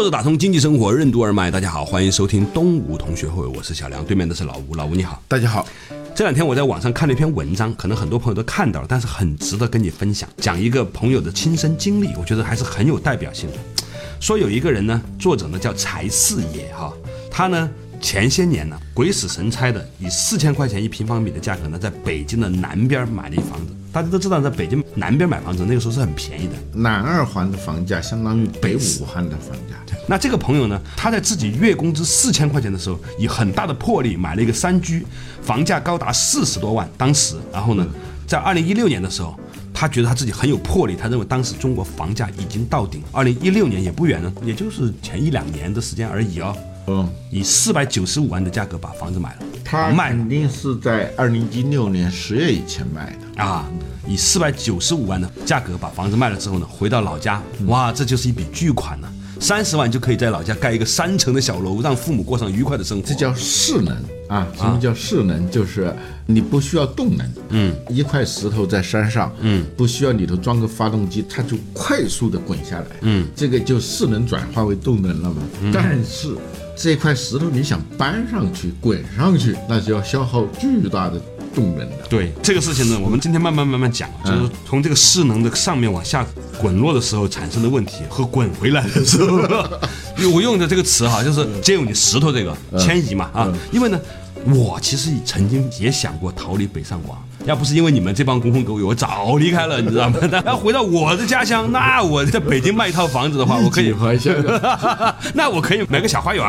坐着打通经济生活任督二脉，大家好，欢迎收听东吴同学会，我是小梁，对面的是老吴，老吴你好。大家好，这两天我在网上看了一篇文章，可能很多朋友都看到了，但是很值得跟你分享，讲一个朋友的亲身经历，我觉得还是很有代表性的。说有一个人呢，作者呢叫柴四爷哈，他呢前些年呢鬼使神差的以四千块钱一平方米的价格呢，在北京的南边买了一房子。大家都知道，在北京南边买房子那个时候是很便宜的，南二环的房价相当于北五环的房价。那这个朋友呢，他在自己月工资四千块钱的时候，以很大的魄力买了一个三居，房价高达四十多万。当时，然后呢，在二零一六年的时候，他觉得他自己很有魄力，他认为当时中国房价已经到顶。二零一六年也不远了，也就是前一两年的时间而已哦。嗯，以四百九十五万的价格把房子买了，他卖肯定是在二零一六年十月以前卖的。啊，以四百九十五万的价格把房子卖了之后呢，回到老家，哇，这就是一笔巨款呢。三十万就可以在老家盖一个三层的小楼，让父母过上愉快的生活。这叫势能啊！什么叫势能？就是你不需要动能，嗯，一块石头在山上，嗯，不需要里头装个发动机，它就快速的滚下来，嗯，这个就势能转化为动能了嘛。但是这块石头你想搬上去、滚上去，那就要消耗巨大的动人的。对这个事情呢，我们今天慢慢慢慢讲，就是从这个势能的上面往下滚落的时候产生的问题和滚回来的时候，因为我用的这个词哈，就是借用你石头这个迁移嘛啊，因为呢，我其实曾经也想过逃离北上广。要不是因为你们这帮狐朋狗友，我早离开了，你知道吗？要回到我的家乡，那我在北京卖一套房子的话，我可以 那我可以买个小花园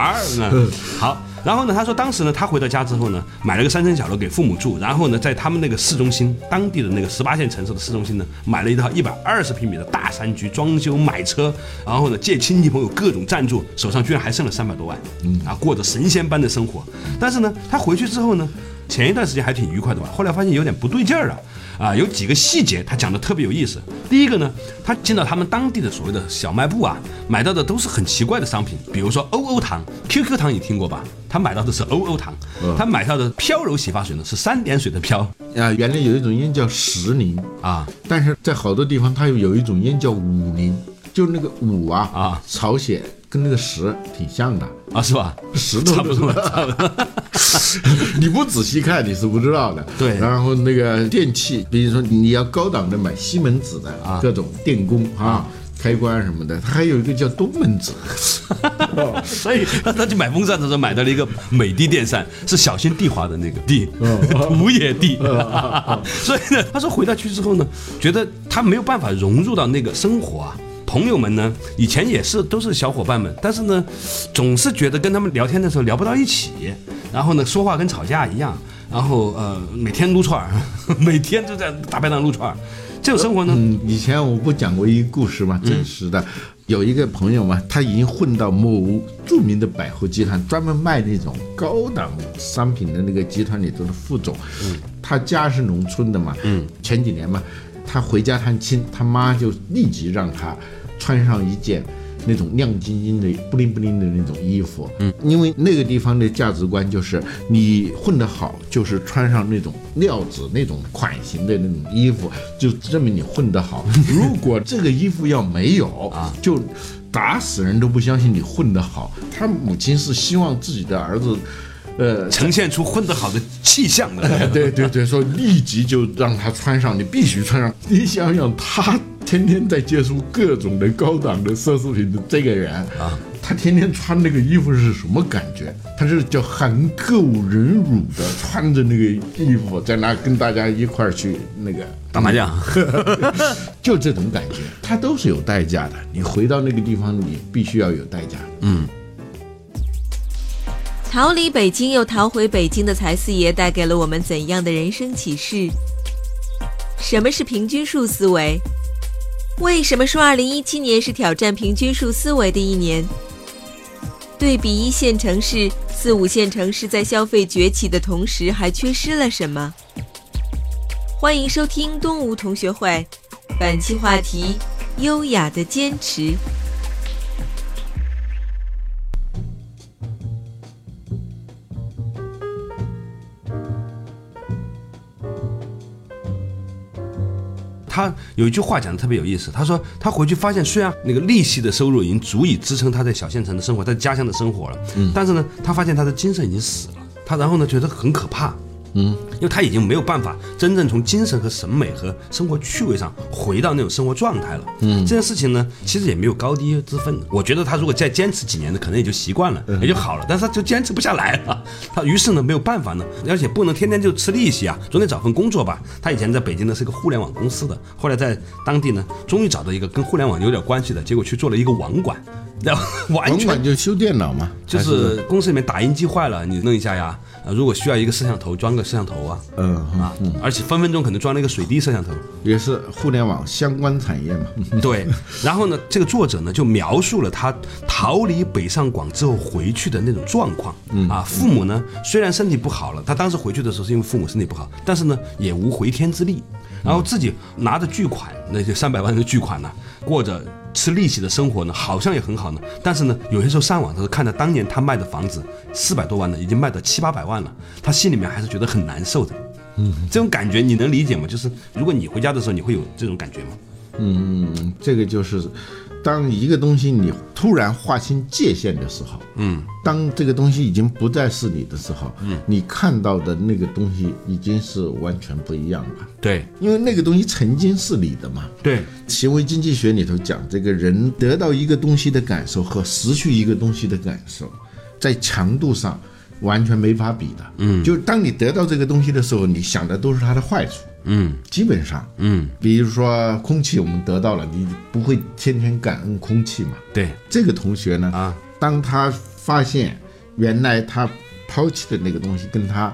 好，然后呢，他说当时呢，他回到家之后呢，买了个三层小楼给父母住，然后呢，在他们那个市中心，当地的那个十八线城市的市中心呢，买了一套一百二十平米的大三居，装修买车，然后呢，借亲戚朋友各种赞助，手上居然还剩了三百多万，嗯啊，过着神仙般的生活。但是呢，他回去之后呢，前一段时间还挺愉快的吧，后来发现有点不对劲儿了。啊，有几个细节他讲的特别有意思。第一个呢，他进到他们当地的所谓的小卖部啊，买到的都是很奇怪的商品，比如说欧欧糖、QQ 糖，你听过吧？他买到的是欧欧糖，他买到的飘柔洗发水呢是三点水的飘啊，原来有一种烟叫石林啊，但是在好多地方它又有一种烟叫五林，就那个五啊啊，朝鲜跟那个石挺像的。啊，是吧？石头差不多，差不多。你不仔细看你是不知道的。对然后那个电器，比如说你要高档的买西门子的啊各种电工啊。开关什么的，它还有一个叫东门子，所以他他去买风扇的时候买到了一个美的电扇，是小心地华的那个地，土野地。所以呢，他说回到去之后呢，觉得他没有办法融入到那个生活啊。朋友们呢，以前也是都是小伙伴们，但是呢，总是觉得跟他们聊天的时候聊不到一起，然后呢，说话跟吵架一样，然后呃，每天撸串儿，每天就在大排档撸串儿，这种生活呢，嗯，以前我不讲过一个故事吗？真实的，有一个朋友嘛，他已经混到某著名的百货集团，专门卖那种高档商品的那个集团里头的副总。嗯，他家是农村的嘛。嗯，前几年嘛，他回家探亲，他妈就立即让他穿上一件。那种亮晶晶的、不灵不灵的那种衣服，嗯，因为那个地方的价值观就是你混得好，就是穿上那种料子、那种款型的那种衣服，就证明你混得好。如果这个衣服要没有啊，就打死人都不相信你混得好。他母亲是希望自己的儿子。呃，呈现出混得好的气象的。对对对，说立即就让他穿上，你必须穿上。你想想，他天天在接触各种的高档的奢侈品的这个人啊，他天天穿那个衣服是什么感觉？他是叫含垢忍辱的穿着那个衣服，在那跟大家一块儿去那个打麻将，就这种感觉，他都是有代价的。你回到那个地方，你必须要有代价。嗯。逃离北京又逃回北京的财四爷带给了我们怎样的人生启示？什么是平均数思维？为什么说二零一七年是挑战平均数思维的一年？对比一线城市，四五线城市在消费崛起的同时，还缺失了什么？欢迎收听东吴同学会，本期话题：优雅的坚持。他有一句话讲的特别有意思，他说他回去发现，虽然那个利息的收入已经足以支撑他在小县城的生活，在家乡的生活了，嗯，但是呢，他发现他的精神已经死了，他然后呢觉得很可怕，嗯，因为他已经没有办法真正从精神和审美和生活趣味上回到那种生活状态了。嗯，这件事情呢，其实也没有高低之分。我觉得他如果再坚持几年呢，可能也就习惯了，也就好了。但是他就坚持不下来了。他于是呢，没有办法呢，而且不能天天就吃利息啊，总得找份工作吧。他以前在北京呢是个互联网公司的，后来在当地呢，终于找到一个跟互联网有点关系的，结果去做了一个网管。然后 完网全管就修电脑嘛，就是公司里面打印机坏了，你弄一下呀。呃，如果需要一个摄像头，装个摄像头啊嗯啊，而且分分钟可能装了一个水滴摄像头。也是互联网相关产业嘛。对，然后呢，这个作者呢就描述了他逃离北上广之后回去的那种状况。嗯啊，父母呢虽然身体不好了，他当时回去的时候是因为父母身体不好，但是呢也无回天之力。然后自己拿着巨款，那些三百万的巨款呢，过着吃利息的生活呢，好像也很好呢。但是呢，有些时候上网的时候看到当年他卖的房子四百多万的，已经卖到七八百万了，他心里面还是觉得很难受的。嗯，这种感觉你能理解吗？就是如果你回家的时候，你会有这种感觉吗？嗯，这个就是，当一个东西你突然划清界限的时候，嗯，当这个东西已经不再是你的时候，嗯，你看到的那个东西已经是完全不一样了，对因为那个东西曾经是你的嘛。对，行为经济学里头讲，这个人得到一个东西的感受和失去一个东西的感受，在强度上完全没法比的。嗯，就当你得到这个东西的时候，你想的都是它的坏处。嗯。基本上，嗯，比如说空气，我们得到了，你不会天天感恩空气嘛？对。这个同学呢，啊，当他发现原来他抛弃的那个东西跟他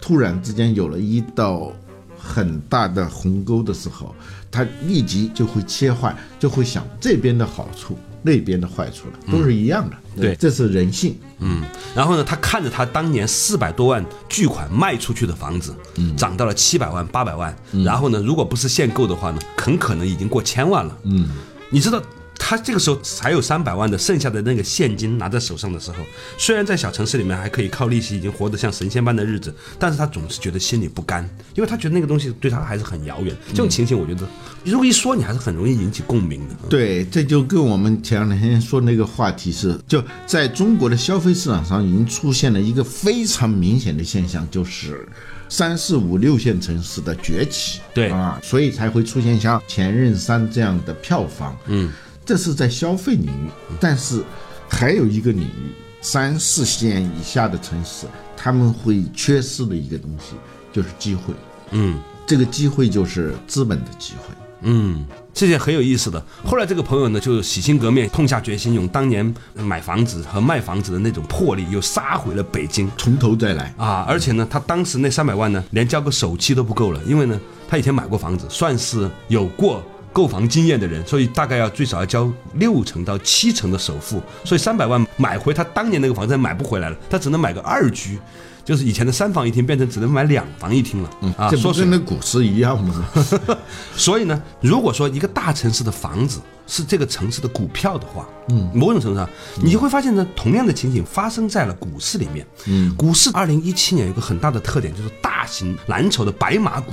突然之间有了一道很大的鸿沟的时候，他立即就会切换，就会想这边的好处，那边的坏处了，都是一样的。对这是人性。嗯，然后呢，他看着他当年四百多万巨款卖出去的房子，嗯，涨到了七百万、八百万，然后呢，如果不是限购的话呢，很可能已经过千万了。嗯，你知道。他这个时候才有三百万的剩下的那个现金拿在手上的时候，虽然在小城市里面还可以靠利息已经活得像神仙般的日子，但是他总是觉得心里不甘，因为他觉得那个东西对他还是很遥远。这种情形，我觉得如果一说，你还是很容易引起共鸣的。对，这就跟我们前两天说那个话题是，就在中国的消费市场上已经出现了一个非常明显的现象，就是三四五六线城市的崛起。对啊，所以才会出现像《前任三》这样的票房。嗯，这是在消费领域，但是还有一个领域，三四线以下的城市，他们会缺失的一个东西就是机会。嗯这个机会就是资本的机会。嗯，这件很有意思的。后来这个朋友呢，就洗心革面，痛下决心，用当年买房子和卖房子的那种魄力，又杀回了北京。从头再来。啊，而且呢，他当时那三百万呢，连交个首期都不够了，因为呢，他以前买过房子，算是有过购房经验的人，所以大概要最少要交六成到七成的首付，所以三百万买回他当年那个房子买不回来了，他只能买个二居。就是以前的三房一厅变成只能买两房一厅了，啊，这不说是跟那股市一样吗？所以呢，如果说一个大城市的房子是这个城市的股票的话，嗯，某种程度上，你就会发现呢，同样的情景发生在了股市里面。嗯，股市二零一七年有个很大的特点，就是大型蓝筹的白马股。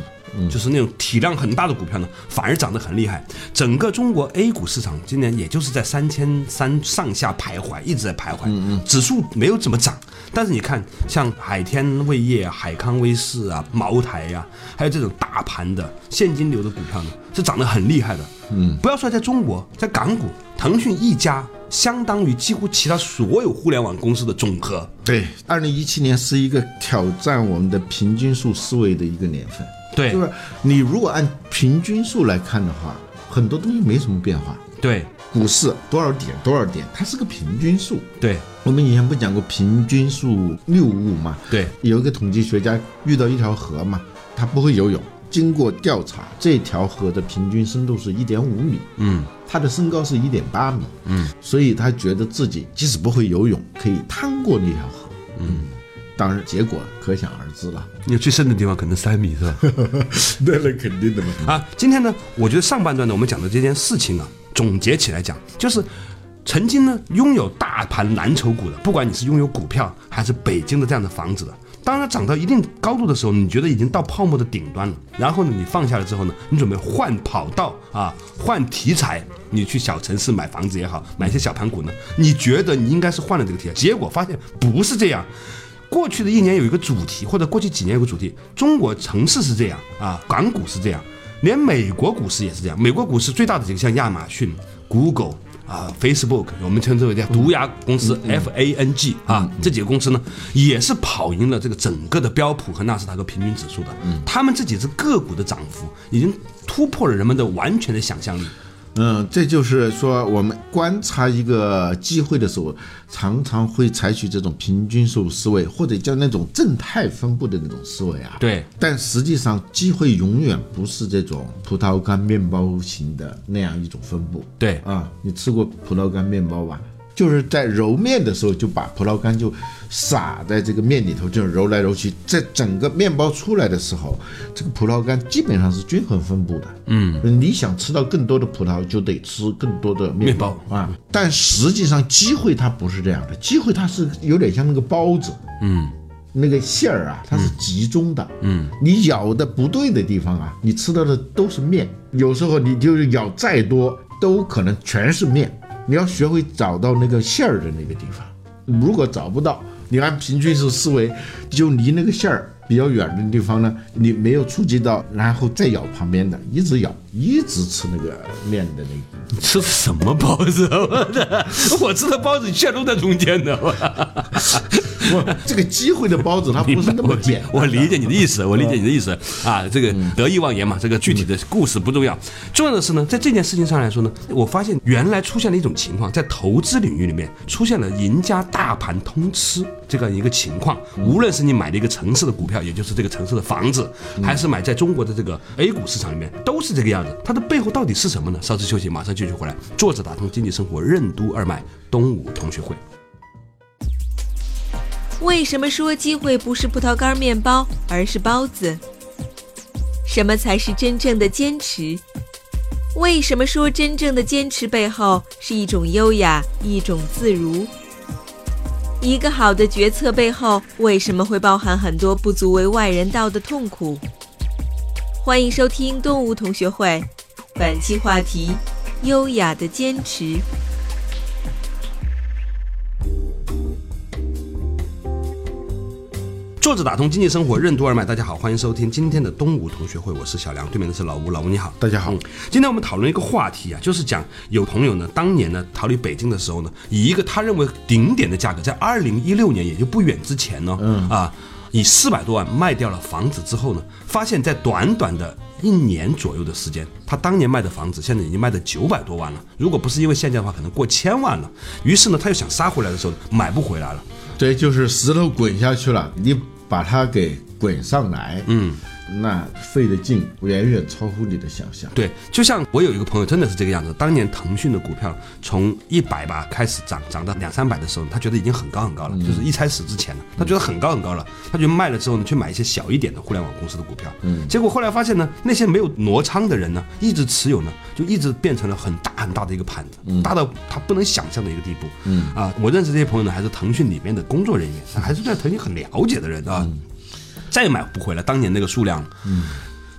就是那种体量很大的股票呢，反而涨得很厉害。整个中国 A 股市场今年也就是在三千三上下徘徊，一直在徘徊，指数没有怎么涨。但是你看，像海天味业啊、海康威视啊、茅台呀、还有这种大盘的现金流的股票呢，是涨得很厉害的。嗯，不要说在中国，在港股，腾讯一家相当于几乎其他所有互联网公司的总和。对，二零一七年是一个挑战我们的平均数思维的一个年份。对。就是你如果按平均数来看的话，很多东西没什么变化。对。股市多少点多少点，它是个平均数。对。我们以前不讲过平均数谬误嘛？对，有一个统计学家遇到一条河嘛，他不会游泳，经过调查，这条河的平均深度是一点五米。嗯，他的身高是一点八米，嗯，所以他觉得自己即使不会游泳，可以趟过那条河，嗯，当然结果可想而知了。你最深的地方可能三米是吧？那那肯定的嘛。啊，今天呢，我觉得上半段呢，我们讲的这件事情啊，总结起来讲，就是曾经呢拥有大盘蓝筹股的，不管你是拥有股票还是北京的这样的房子的，当它涨到一定高度的时候，你觉得已经到泡沫的顶端了，然后呢，你放下了之后呢，你准备换跑道啊，换题材，你去小城市买房子也好，买一些小盘股呢，你觉得你应该是换了这个题材，结果发现不是这样。过去的一年有一个主题，或者过去几年有个主题，中国城市是这样啊，港股是这样，连美国股市也是这样。美国股市最大的几个像亚马逊、Google 啊、Facebook，我们称之为叫毒牙公司 FANG 啊，这几个公司呢，也是跑赢了这个整个的标普和纳斯达克平均指数的。他们这几只个股的涨幅已经突破了人们的完全的想象力。嗯，这就是说，我们观察一个机会的时候，常常会采取这种平均数思维，或者叫那种正态分布的那种思维啊。对，但实际上，机会永远不是这种葡萄干面包型的那样一种分布。对啊，你吃过葡萄干面包吧？就是在揉面的时候，就把葡萄干就撒在这个面里头，就揉来揉去，在整个面包出来的时候，这个葡萄干基本上是均衡分布的。嗯，你想吃到更多的葡萄，就得吃更多的面包啊。但实际上，机会它不是这样的，机会它是有点像那个包子。嗯。那个馅儿啊，它是集中的。嗯，你咬的不对的地方啊，你吃到的都是面。有时候你就是咬再多，都可能全是面。你要学会找到那个馅儿的那个地方，如果找不到，你按平均是思维，就离那个馅儿比较远的地方呢，你没有触及到，然后再咬旁边的，一直咬，一直吃那个面的那个。你吃的什么包子？我的，我吃的包子馅都在中间的。不，这个机会的包子它不是那么简单。我理解你的意思，我理解你的意思啊。这个得意忘言嘛，这个具体的故事不重要，重要的是呢，在这件事情上来说呢，我发现原来出现了一种情况，在投资领域里面出现了赢家大盘通吃这样一个情况。无论是你买的一个城市的股票，也就是这个城市的房子，还是买在中国的这个 A 股市场里面，都是这个样子。它的背后到底是什么呢？稍事休息，马上继续回来。作者打通经济生活任督二脉，东吴同学会。为什么说机会不是葡萄干面包，而是包子？什么才是真正的坚持？为什么说真正的坚持背后是一种优雅，一种自如？一个好的决策背后为什么会包含很多不足为外人道的痛苦？欢迎收听动物同学会，本期话题：优雅的坚持。作者打通经济生活任督二脉，大家好，欢迎收听今天的东吴同学会，我是小梁，对面的是老吴，老吴你好，大家好。今天我们讨论一个话题啊，就是讲有朋友呢，当年呢逃离北京的时候呢，以一个他认为顶点的价格，在二零一六年也就不远之前呢，嗯啊，以四百多万卖掉了房子之后呢，发现，在短短的一年左右的时间，他当年卖的房子现在已经卖到九百多万了，如果不是因为限价的话，可能过千万了。于是呢，他又想杀回来的时候，买不回来了。对，就是石头滚下去了，你把它给滚上来，嗯，那费的劲远远超乎你的想象。对，就像我有一个朋友，真的是这个样子。当年腾讯的股票从一百吧开始涨，涨到两三百的时候，他觉得已经很高很高了，就是一开始之前呢，他觉得很高很高了，他就卖了之后呢，去买一些小一点的互联网公司的股票。嗯，结果后来发现呢，那些没有挪仓的人呢，一直持有呢，就一直变成了很大很大的一个盘子，大到他不能想象的一个地步。嗯啊，我认识这些朋友呢，还是腾讯里面的工作人员，还是对腾讯很了解的人啊。再也买不回来当年那个数量了。嗯，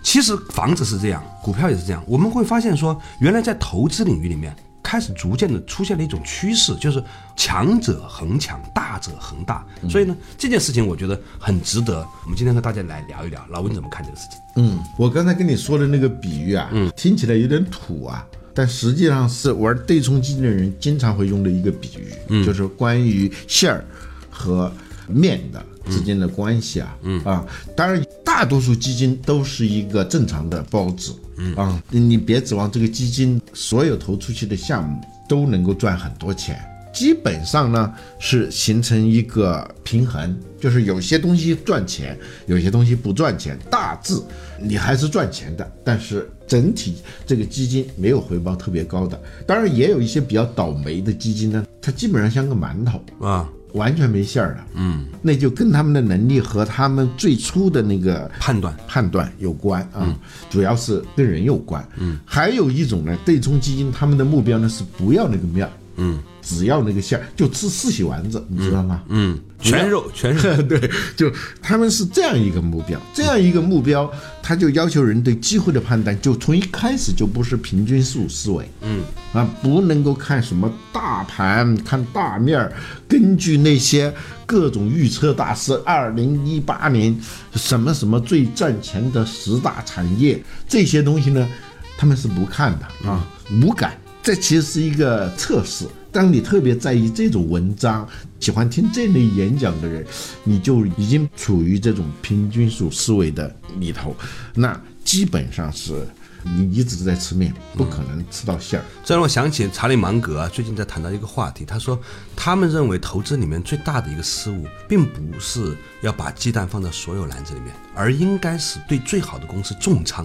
其实房子是这样，股票也是这样。我们会发现说，原来在投资领域里面，开始逐渐的出现了一种趋势，就是强者恒强，大者恒大。所以呢，这件事情我觉得很值得我们今天和大家来聊一聊。老温怎么看这个事情？嗯，我刚才跟你说的那个比喻啊，嗯，听起来有点土啊，但实际上是玩对冲基金的人经常会用的一个比喻，嗯，就是关于馅儿和面的。之间的关系啊，嗯。啊，当然大多数基金都是一个正常的包子，嗯。啊，你别指望这个基金所有投出去的项目都能够赚很多钱，基本上呢是形成一个平衡，就是有些东西赚钱，有些东西不赚钱，大致你还是赚钱的，但是整体这个基金没有回报特别高的。当然也有一些比较倒霉的基金呢，它基本上像个馒头，啊，完全没馅儿的。嗯，那就跟他们的能力和他们最初的那个判断。判断有关啊，主要是跟人有关。嗯，还有一种呢，对冲基金他们的目标呢是不要那个面儿，嗯只要那个馅儿，就吃四喜丸子，你知道吗？嗯，全肉全肉，对，就他们是这样一个目标，这样一个目标，他就要求人对机会的判断，就从一开始就不是平均数思维，嗯，啊，不能够看什么大盘，看大面儿，根据那些各种预测大师，二零一八年什么什么最赚钱的十大产业这些东西呢，他们是不看的啊，无感。这其实是一个测试。当你特别在意这种文章，喜欢听这类演讲的人，你就已经处于这种平均数思维的里头，那基本上是你一直在吃面，不可能吃到馅儿。这让我想起查理芒格啊，最近在谈到一个话题，他说他们认为投资里面最大的一个失误，并不是要把鸡蛋放在所有篮子里面，而应该是对最好的公司重仓。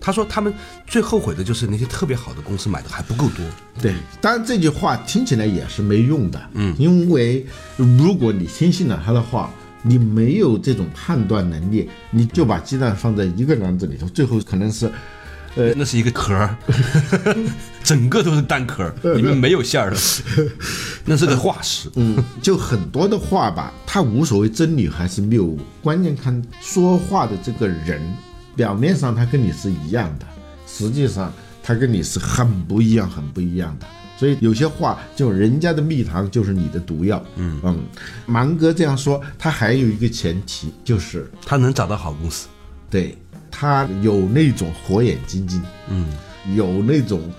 他说他们最后悔的就是那些特别好的公司买的还不够多。对，当然这句话听起来也是没用的，嗯，因为如果你听信了他的话，你没有这种判断能力，你就把鸡蛋放在一个篮子里头，最后可能是呃那是一个壳儿，整个都是蛋壳儿，里面没有馅儿的，那是个化石。嗯，就很多的话吧，它无所谓真理还是谬误，关键看说话的这个人，表面上他跟你是一样的，实际上他跟你是很不一样、很不一样的。所以有些话，就人家的蜜糖就是你的毒药。嗯嗯，芒格这样说，他还有一个前提，就是他能找到好公司。对他有那种火眼金睛，嗯，有那种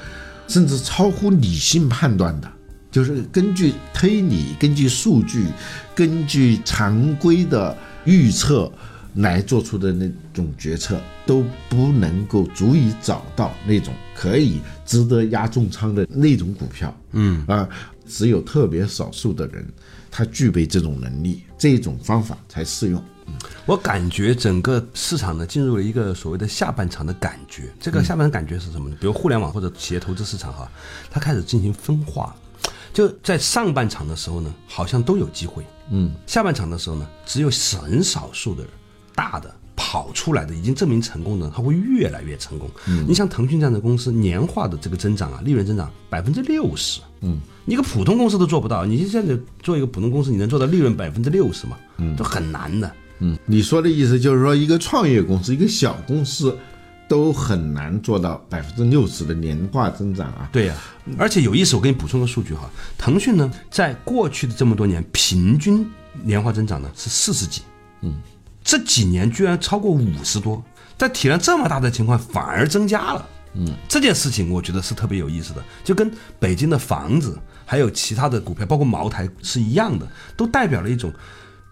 甚至超乎理性判断的，就是根据推理、根据数据、根据常规的预测来做出的那种决策，都不能够足以找到那种可以值得压重仓的那种股票。嗯啊，只有特别少数的人，他具备这种能力，这种方法才适用。我感觉整个市场呢进入了一个所谓的下半场的感觉。这个下半场感觉是什么呢？比如互联网或者企业投资市场哈，它开始进行分化。就在上半场的时候呢，好像都有机会，嗯，下半场的时候呢，只有很少数的大的跑出来的已经证明成功的，它会越来越成功。嗯，你像腾讯这样的公司，年化的这个增长啊，利润增长百分之六十，嗯，一个普通公司都做不到。你现在做一个普通公司，你能做到利润百分之六十吗？嗯，都很难的。嗯，你说的意思就是说，一个创业公司，一个小公司，都很难做到百分之六十的年化增长啊。对呀、而且有意思，我给你补充个数据哈，腾讯呢，在过去的这么多年，平均年化增长呢是四十几，嗯，这几年居然超过五十多，在体量这么大的情况，反而增加了。嗯，这件事情我觉得是特别有意思的，就跟北京的房子还有其他的股票，包括茅台是一样的，都代表了一种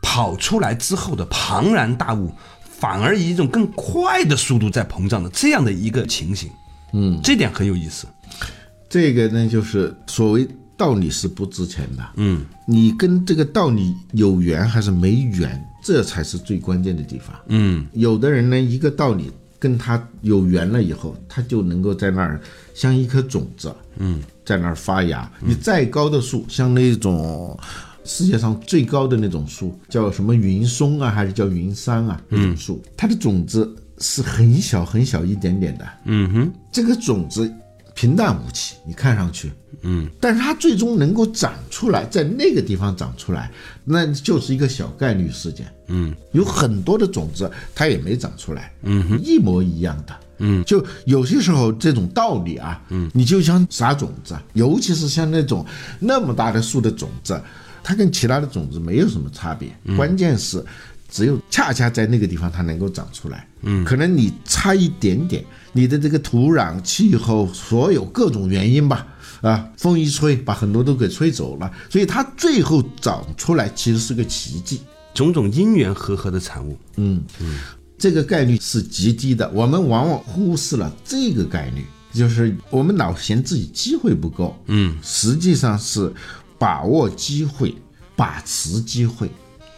跑出来之后的庞然大物，反而以一种更快的速度在膨胀的这样的一个情形。嗯，这点很有意思。这个呢，就是所谓道理是不值钱的。嗯，你跟这个道理有缘还是没缘，这才是最关键的地方。嗯，有的人呢，一个道理跟他有缘了以后，他就能够在那儿像一颗种子，嗯，在那儿发芽。你再高的树，像那种世界上最高的那种树，叫什么云松啊，还是叫云杉啊？那种树，它的种子是很小很小一点点的。嗯哼，这个种子平淡无奇，你看上去，嗯，但是它最终能够长出来，在那个地方长出来，那就是一个小概率事件。嗯，有很多的种子它也没长出来，嗯，一模一样的。嗯，就有些时候这种道理啊，嗯，你就像撒种子，尤其是像那种那么大的树的种子，它跟其他的种子没有什么差别，关键是。只有恰恰在那个地方它能够长出来，嗯，可能你差一点点，你的这个土壤、气候，所有各种原因吧，啊，风一吹把很多都给吹走了，所以它最后长出来其实是个奇迹，种种因缘和合的产物。嗯。嗯，这个概率是极低的，我们往往忽视了这个概率，就是我们老嫌自己机会不够，嗯，实际上是把握机会，把持机会。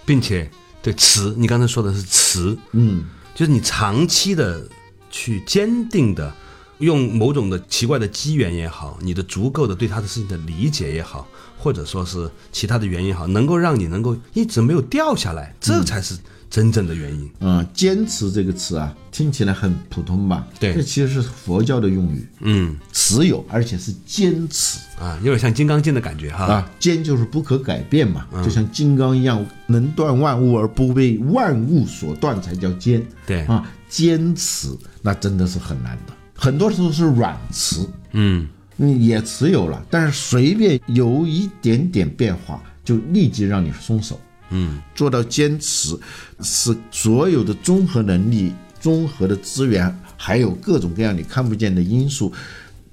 并且对持，你刚才说的是持，嗯，就是你长期的去坚定的用某种的奇怪的机缘也好，你的足够的对他的事情的理解也好，或者说是其他的原因也好，能够让你能够一直没有掉下来，这才是真正的原因。嗯，坚持这个词啊，听起来很普通吧？对这其实是佛教的用语，嗯持有，而且是坚持啊，有点像《金刚经》的感觉哈。啊。坚就是不可改变嘛，就像金刚一样，能断万物而不被万物所断，才叫坚。对啊，坚持那真的是很难的，很多时候是软持，嗯你也持有了，但是随便有一点点变化，就立即让你松手。嗯做到坚持，是所有的综合能力、综合的资源，还有各种各样你看不见的因素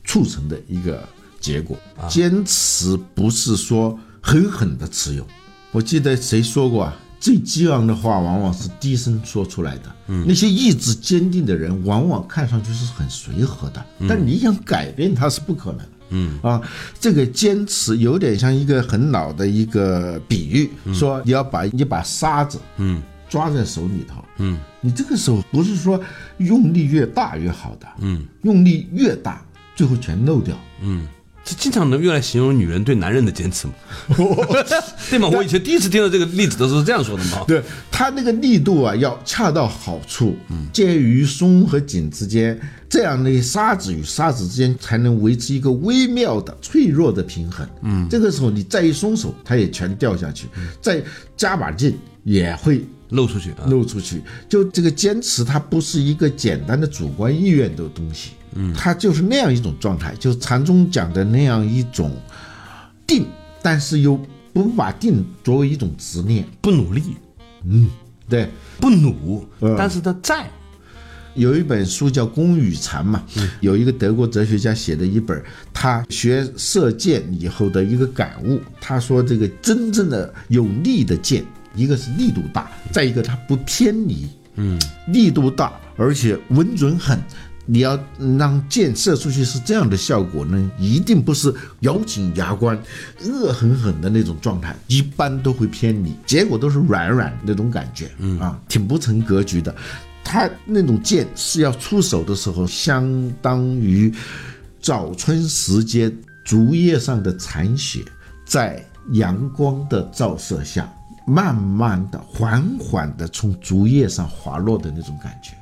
促成的一个结果。坚持不是说狠狠的持有。我记得谁说过啊？最激昂的话往往是低声说出来的。嗯，那些意志坚定的人，往往看上去是很随和的，但你想改变他是不可能。嗯。啊，这个坚持有点像一个很老的一个比喻，说你要把一把沙子，嗯。抓在手里头，嗯。你这个手不是说用力越大越好的，嗯。用力越大，最后全漏掉。嗯，这经常能用来形容女人对男人的坚持嘛？对吗？我以前第一次听到这个例子的时候是这样说的嘛？对它那个力度啊，要恰到好处，介于松和紧之间，这样的沙子与沙子之间才能维持一个微妙的、脆弱的平衡。嗯，这个时候你再一松手，它也全掉下去；再加把劲，也会露出去啊。漏出去。就这个坚持，它不是一个简单的主观意愿的东西，嗯，它就是那样一种状态，就是禅宗讲的那样一种定，但是又不把定作为一种执念，不努力，嗯对。不努，嗯但是他在。有一本书叫《公与禅》嘛，有一个德国哲学家写的一本，他学射箭以后的一个感悟。他说，这个真正的有力的箭，一个是力度大，再一个它不偏离，嗯，力度大而且稳准狠。你要让箭射出去是这样的效果呢，一定不是咬紧牙关、恶狠狠的那种状态，一般都会偏离，结果都是软软那种感觉，嗯啊，挺不成格局的。他那种箭是要出手的时候，相当于早春时节竹叶上的残雪，在阳光的照射下，慢慢的、缓缓的从竹叶上滑落的那种感觉。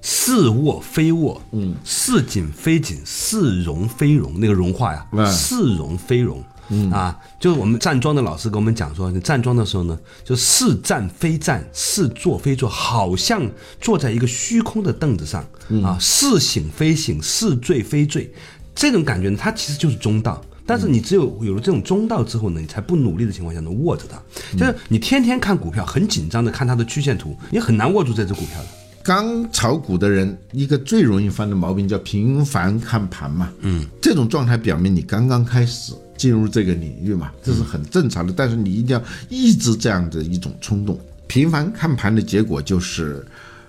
似卧非卧，嗯，似紧非紧，似融非融，那个融化呀，嗯似融非融。嗯啊，就是我们站桩的老师跟我们讲说，你站桩的时候呢，就似站非站，似坐非坐，好像坐在一个虚空的凳子上啊，似醒非醒，似醉非醉，这种感觉呢，它其实就是中道。但是你只有有了这种中道之后呢，你才不努力的情况下能握着它。就是你天天看股票，很紧张的看它的曲线图，你很难握住这只股票的。刚炒股的人，一个最容易犯的毛病叫频繁看盘嘛。嗯，这种状态表明你刚刚开始进入这个领域嘛，这是很正常的。但是你一定要抑制这样的一种冲动。频繁看盘的结果就是，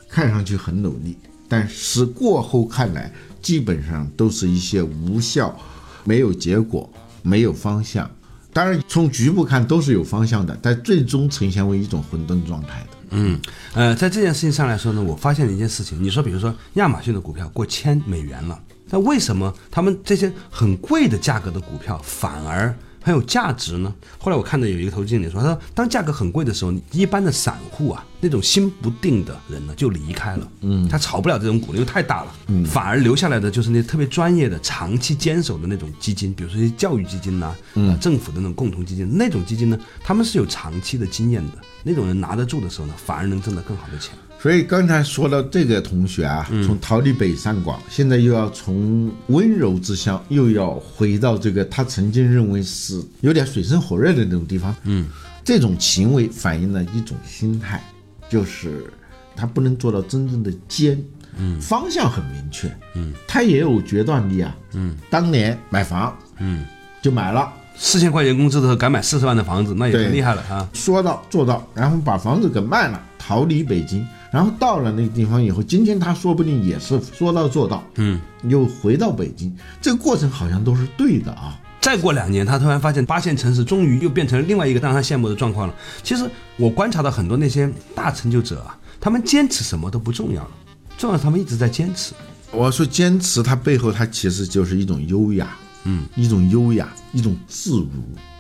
看上去很努力，但是过后看来，基本上都是一些无效、没有结果、没有方向。当然，从局部看都是有方向的，但最终呈现为一种混沌状态的。嗯，呃，在这件事情上来说呢，我发现了一件事情。你说，比如说亚马逊的股票过千美元了，那为什么他们这些很贵的价格的股票反而很有价值呢？后来我看到有一个投资经理说，他说，当价格很贵的时候，一般的散户啊，那种心不定的人呢就离开了，嗯，他炒不了这种股，因为太大了，嗯，反而留下来的就是那特别专业的、长期坚守的那种基金，比如说一些教育基金呐、嗯、政府的那种共同基金，那种基金呢，他们是有长期的经验的。那种人拿得住的时候呢，反而能挣得更好的钱。所以刚才说到这个同学啊，从逃离北上广，现在又要从温柔之乡，又要回到这个他曾经认为是有点水深火热的那种地方。嗯，这种行为反映了一种心态，就是他不能做到真正的坚。嗯，方向很明确。嗯，他也有决断力啊。嗯，当年买房，嗯，就买了。四千块钱工资的时候敢买四十万的房子，那也很厉害了啊！说到做到，然后把房子给卖了，逃离北京，然后到了那个地方以后，今天他说不定也是说到做到，嗯，又回到北京，这个过程好像都是对的啊。再过两年，他突然发现八线城市终于又变成了另外一个让他羡慕的状况了。其实我观察到很多那些大成就者啊，他们坚持什么都不重要了，重要是他们一直在坚持。我说坚持，它背后它其实就是一种优雅，嗯，一种优雅，一种自如。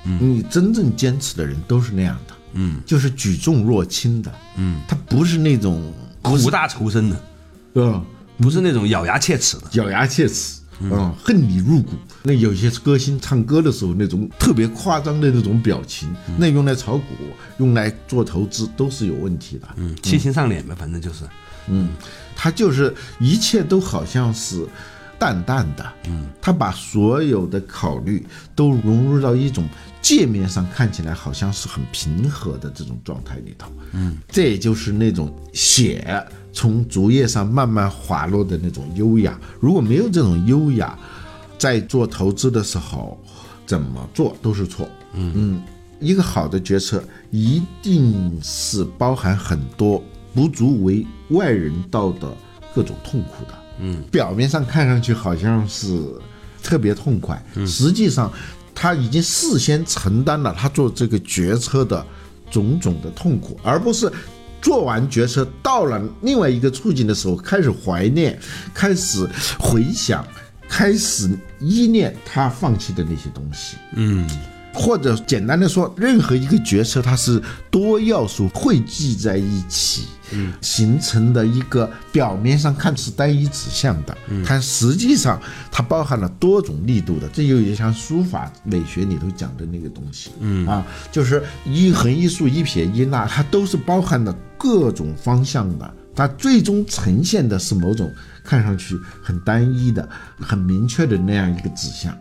嗯，你真正坚持的人都是那样的，嗯，就是举重若轻的，嗯，他不是那种苦大仇深的，嗯，不是那种咬牙切齿的。咬牙切齿，嗯，恨你入骨。那有些歌星唱歌的时候那种特别夸张的那种表情，那用来炒股、用来做投资都是有问题的。嗯，七情上脸呗，反正就是，嗯，他就是一切都好像是淡淡的，嗯，他把所有的考虑都融入到一种界面上看起来好像是很平和的这种状态里头，嗯，这也就是那种血从竹叶上慢慢滑落的那种优雅。如果没有这种优雅，在做投资的时候怎么做都是错，嗯。嗯，一个好的决策一定是包含很多不足为外人道的各种痛苦的。嗯，表面上看上去好像是特别痛快，实际上他已经事先承担了他做这个决策的种种的痛苦，而不是做完决策到了另外一个处境的时候开始怀念，开始回想，开始依恋他放弃的那些东西。嗯，或者简单的说，任何一个决策它是多要素汇聚在一起，嗯，形成的一个表面上看似单一指向的，嗯它实际上它包含了多种力度的。这有点像书法美学里头讲的那个东西，嗯啊，就是一横一竖一撇一捺，它都是包含了各种方向的。它最终呈现的是某种看上去很单一的、很明确的那样一个指向。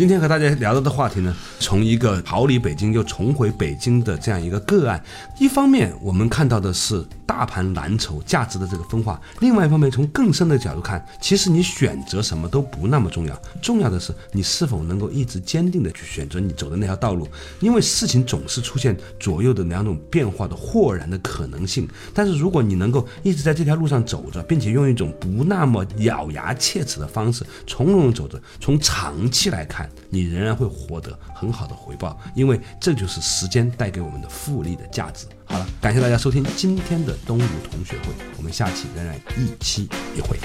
今天和大家聊到的话题呢，从一个逃离北京又重回北京的这样一个个案，一方面我们看到的是大盘蓝筹价值的这个分化，另外一方面从更深的角度看，其实你选择什么都不那么重要，重要的是你是否能够一直坚定的去选择你走的那条道路，因为事情总是出现左右的两种变化的豁然的可能性，但是如果你能够一直在这条路上走着，并且用一种不那么咬牙切齿的方式从容地走着，从长期来看，你仍然会获得很很好的回报，因为这就是时间带给我们的复利的价值。好了，感谢大家收听今天的东吴同学会，我们下期仍然一期一会。